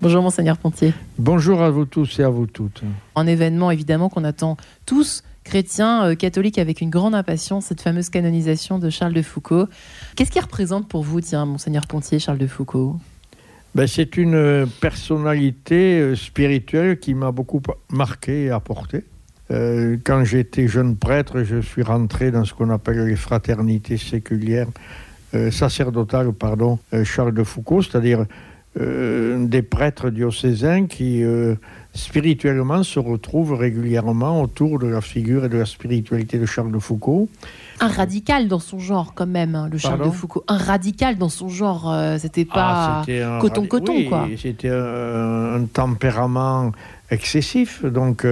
Bonjour Monseigneur Pontier. Bonjour à vous tous et à vous toutes. Un événement évidemment qu'on attend tous, chrétiens, euh, catholiques, avec une grande impatience, cette fameuse canonisation de Charles de Foucault. Qu'est-ce qui représente pour vous, tiens, Monseigneur Pontier, Charles de Foucault? Ben, C'est une personnalité euh, spirituelle qui m'a beaucoup marqué et apporté. Euh, quand j'étais jeune prêtre, je suis rentré dans ce qu'on appelle les fraternités séculières, sacerdotales, pardon, Charles de Foucault, c'est-à-dire euh, des prêtres diocésains qui euh, spirituellement se retrouvent régulièrement autour de la figure et de la spiritualité de Charles de Foucault. Un radical dans son genre quand même, hein, le Charles de Foucault. Un radical dans son genre, euh, c'était pas ah, coton coton oui, quoi. C'était un, tempérament excessif, donc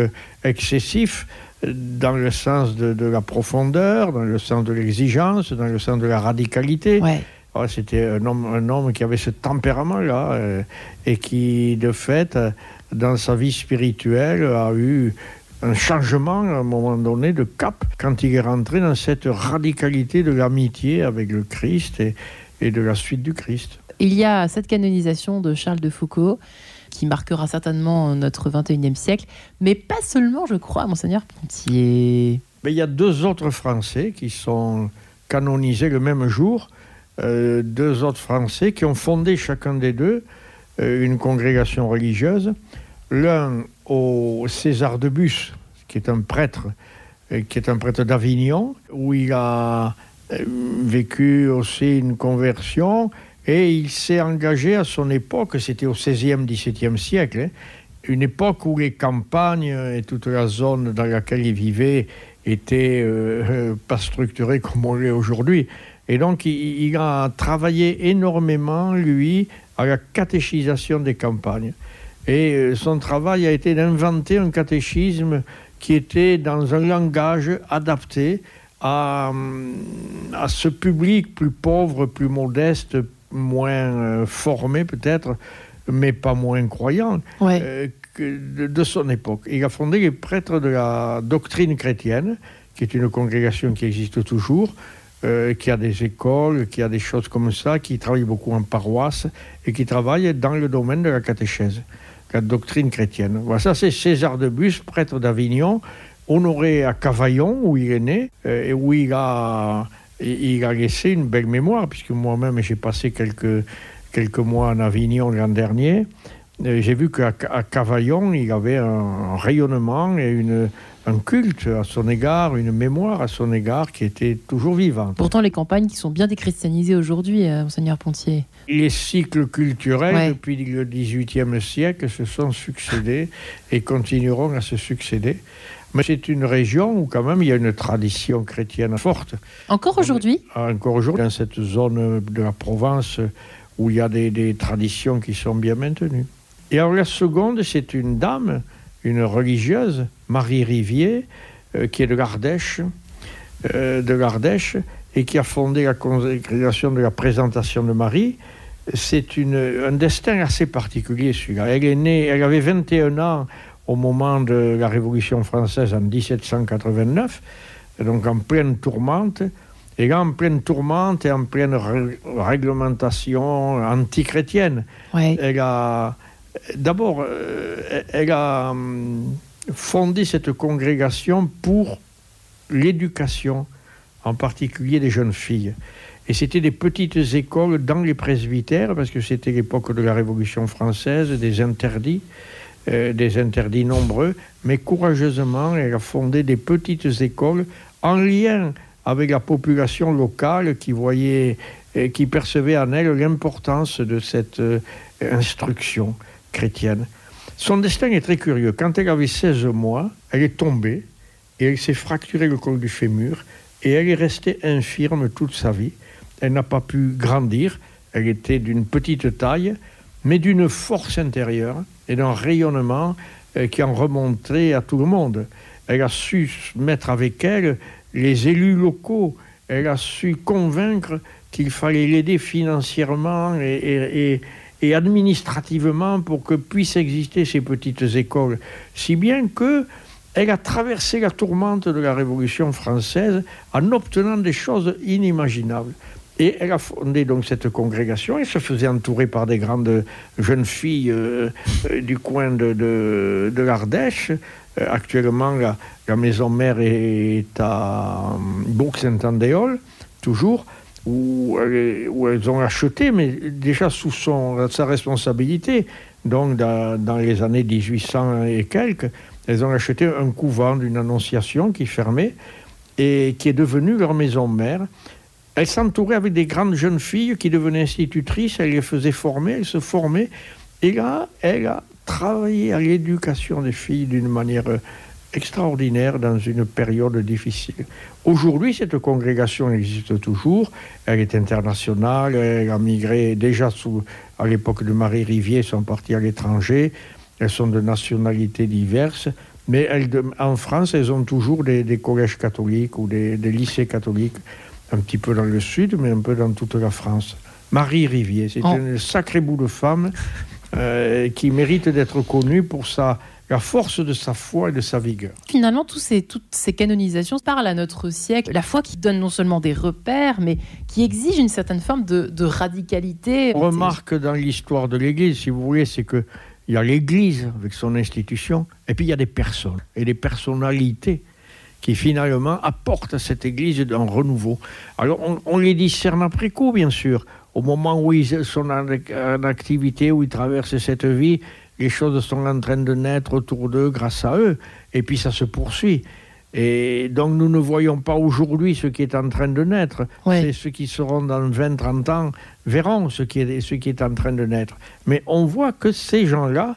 excessif dans le sens de, de, la profondeur, dans le sens de l'exigence, dans le sens de la radicalité. Ouais. Ah, c'était un homme, un homme qui avait ce tempérament-là euh, et qui, de fait, euh, dans sa vie spirituelle, a eu un changement à un moment donné de cap quand il est rentré dans cette radicalité de l'amitié avec le Christ et, et de la suite du Christ. Il y a cette canonisation de Charles de Foucault qui marquera certainement notre 21e siècle, mais pas seulement, je crois, monseigneur Pontier. Mais il y a deux autres Français qui sont canonisés le même jour. Euh, deux autres Français qui ont fondé chacun des deux euh, une congrégation religieuse. L'un au César de Bus, qui est un prêtre, euh, qui est un prêtre d'Avignon, où il a vécu aussi une conversion et il s'est engagé à son époque, c'était au XVIe, XVIIe siècle, hein, une époque où les campagnes et toute la zone dans laquelle il vivait étaient pas structurées comme on l'est aujourd'hui. Et donc, il, a travaillé énormément, lui, à la catéchisation des campagnes. Et euh, son travail a été d'inventer un catéchisme qui était dans un langage adapté à, euh, à ce public plus pauvre, plus modeste, moins euh, formé peut-être, mais pas moins croyant de, son époque. Il a fondé les prêtres de la doctrine chrétienne, qui est une congrégation qui existe toujours, euh, qui a des écoles, qui a des choses comme ça, qui travaille beaucoup en paroisse et qui travaille dans le domaine de la catéchèse, la doctrine chrétienne. Voilà, ça c'est César de Bus, prêtre d'Avignon, honoré à Cavaillon, où il est né, euh, et où il a, il a laissé une belle mémoire, puisque moi-même j'ai passé quelques, quelques mois en Avignon l'an dernier. Euh, j'ai vu qu'à Cavaillon, il avait un rayonnement et une, un culte à son égard, une mémoire à son égard qui était toujours vivante. Pourtant, les campagnes qui sont bien déchristianisées aujourd'hui, euh, Monseigneur Pontier. Les cycles culturels depuis le XVIIIe siècle se sont succédés et continueront à se succéder. Mais c'est une région où quand même il y a une tradition chrétienne forte. Encore aujourd'hui? Encore aujourd'hui, dans cette zone de la Provence où il y a des, des traditions qui sont bien maintenues. Et alors la seconde, c'est une dame une religieuse, Marie Rivier, euh, qui est de l'Ardèche, euh, de l'Ardèche, et qui a fondé la congrégation de la présentation de Marie. C'est un destin assez particulier, celui-là. Elle est née, elle avait 21 ans au moment de la Révolution française en 1789, donc en pleine tourmente. Et là, en pleine tourmente et en pleine réglementation antichrétienne, elle a D'abord, euh, elle a hum, fondé cette congrégation pour l'éducation, en particulier des jeunes filles. Et c'était des petites écoles dans les presbytères, parce que c'était l'époque de la Révolution française, des interdits, euh, des interdits nombreux, mais courageusement, elle a fondé des petites écoles en lien avec la population locale qui voyait, et qui percevait en elle l'importance de cette euh, instruction chrétienne. Son destin est très curieux. Quand elle avait 16 mois, elle est tombée et elle s'est fracturé le col du fémur et elle est restée infirme toute sa vie. Elle n'a pas pu grandir. Elle était d'une petite taille, mais d'une force intérieure et d'un rayonnement euh, qui en remontait à tout le monde. Elle a su mettre avec elle les élus locaux. Elle a su convaincre qu'il fallait l'aider financièrement et, et administrativement pour que puissent exister ces petites écoles, si bien que elle a traversé la tourmente de la Révolution française en obtenant des choses inimaginables. Et elle a fondé donc cette congrégation et se faisait entourer par des grandes jeunes filles euh, euh, du coin de, de, de l'Ardèche. Euh, actuellement, la, la, maison mère est à Bourg-Saint-Andéol, toujours, où, où, elles ont acheté, mais déjà sous son, sa responsabilité, donc dans, dans, les années 1800 et quelques, elles ont acheté un couvent d'une annonciation qui fermait et qui est devenu leur maison mère. Elle s'entourait avec des grandes jeunes filles qui devenaient institutrices, elle les faisait former, elle se formait. Et là, elle a travaillé à l'éducation des filles d'une manière extraordinaire dans une période difficile. Aujourd'hui, cette congrégation existe toujours. Elle est internationale. Elle a migré déjà sous, à l'époque de Marie Rivier, sont parties à l'étranger. Elles sont de nationalités diverses. Mais elles, en France, elles ont toujours des, des collèges catholiques ou des, des lycées catholiques un petit peu dans le sud, mais un peu dans toute la France. Marie Rivier, c'est oh. un sacré bout de femme euh, qui mérite d'être connue pour sa, la force de sa foi et de sa vigueur. Finalement, tous ces, toutes ces canonisations parlent à notre siècle. La foi qui donne non seulement des repères, mais qui exige une certaine forme de, de radicalité. On remarque dans l'histoire de l'Église, si vous voulez, c'est que il y a l'Église avec son institution, et puis il y a des personnes et des personnalités qui finalement apportent à cette Église un renouveau. Alors on, on, les discerne après coup, bien sûr. Au moment où ils sont en, en, activité, où ils traversent cette vie, les choses sont en train de naître autour d'eux grâce à eux, et puis ça se poursuit. Et donc nous ne voyons pas aujourd'hui ce qui est en train de naître. Ouais. C'est ceux qui seront dans 20-30 ans verront ce qui, est, ce qui est en train de naître. Mais on voit que ces gens-là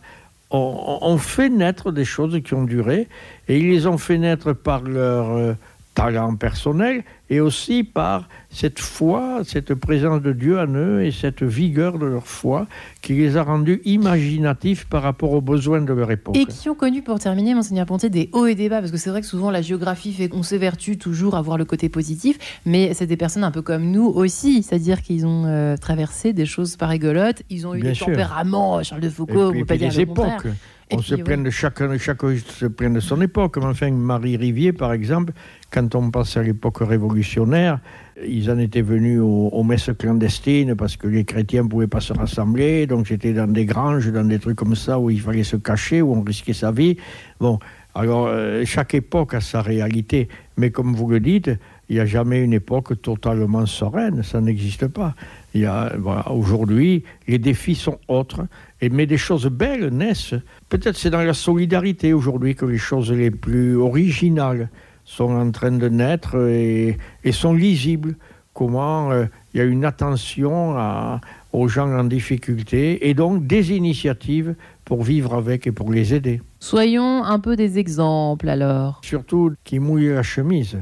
ont, ont, fait naître des choses qui ont duré, et ils les ont fait naître par leur euh, talent personnel et aussi par cette foi, cette présence de Dieu en eux et cette vigueur de leur foi qui les a rendus imaginatifs par rapport aux besoins de leur époque. Et qui ont connu, pour terminer, Monseigneur Pontier, des hauts et des bas, parce que c'est vrai que souvent la géographie fait qu'on s'évertue toujours à voir le côté positif, mais c'est des personnes un peu comme nous aussi, c'est-à-dire qu'ils ont euh, traversé des choses pas rigolotes, ils ont eu Bien des sûr. tempéraments, Charles de Foucault, et puis, on peut pas dire époques. On puis, se ouais. plaint de chacun, chacun se plaint de son époque. Mais enfin, Marie Rivier, par exemple, quand on passe à l'époque révolutionnaire, ils en étaient venus aux, messes clandestines parce que les chrétiens ne pouvaient pas se rassembler. Donc j'étais dans des granges, dans des trucs comme ça où il fallait se cacher, où on risquait sa vie. Bon, alors euh, chaque époque a sa réalité. Mais comme vous le dites, il n'y a jamais une époque totalement sereine. Ça n'existe pas. Il y a, aujourd'hui, les défis sont autres. Mais des choses belles naissent. Peut-être c'est dans la solidarité aujourd'hui que les choses les plus originales sont en train de naître et, et sont lisibles. Comment euh, il y a une attention à, aux gens en difficulté et donc des initiatives pour vivre avec et pour les aider. Soyons un peu des exemples alors. Surtout qui mouillent la chemise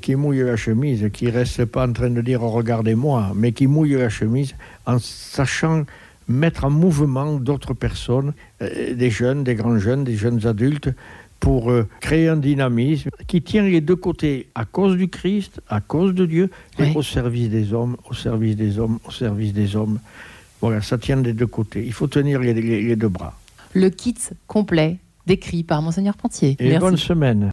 qui mouille la chemise, qui ne reste pas en train de dire oh, regardez-moi, mais qui mouille la chemise en sachant mettre en mouvement d'autres personnes, euh, des jeunes, des grands jeunes, des jeunes adultes, pour euh, créer un dynamisme qui tient les deux côtés, à cause du Christ, à cause de Dieu, oui. et au service des hommes, au service des hommes, au service des hommes. Voilà, ça tient des deux côtés. Il faut tenir les, les, les deux bras. Le kit complet décrit par Monseigneur Pontier. Et Merci. bonne semaine.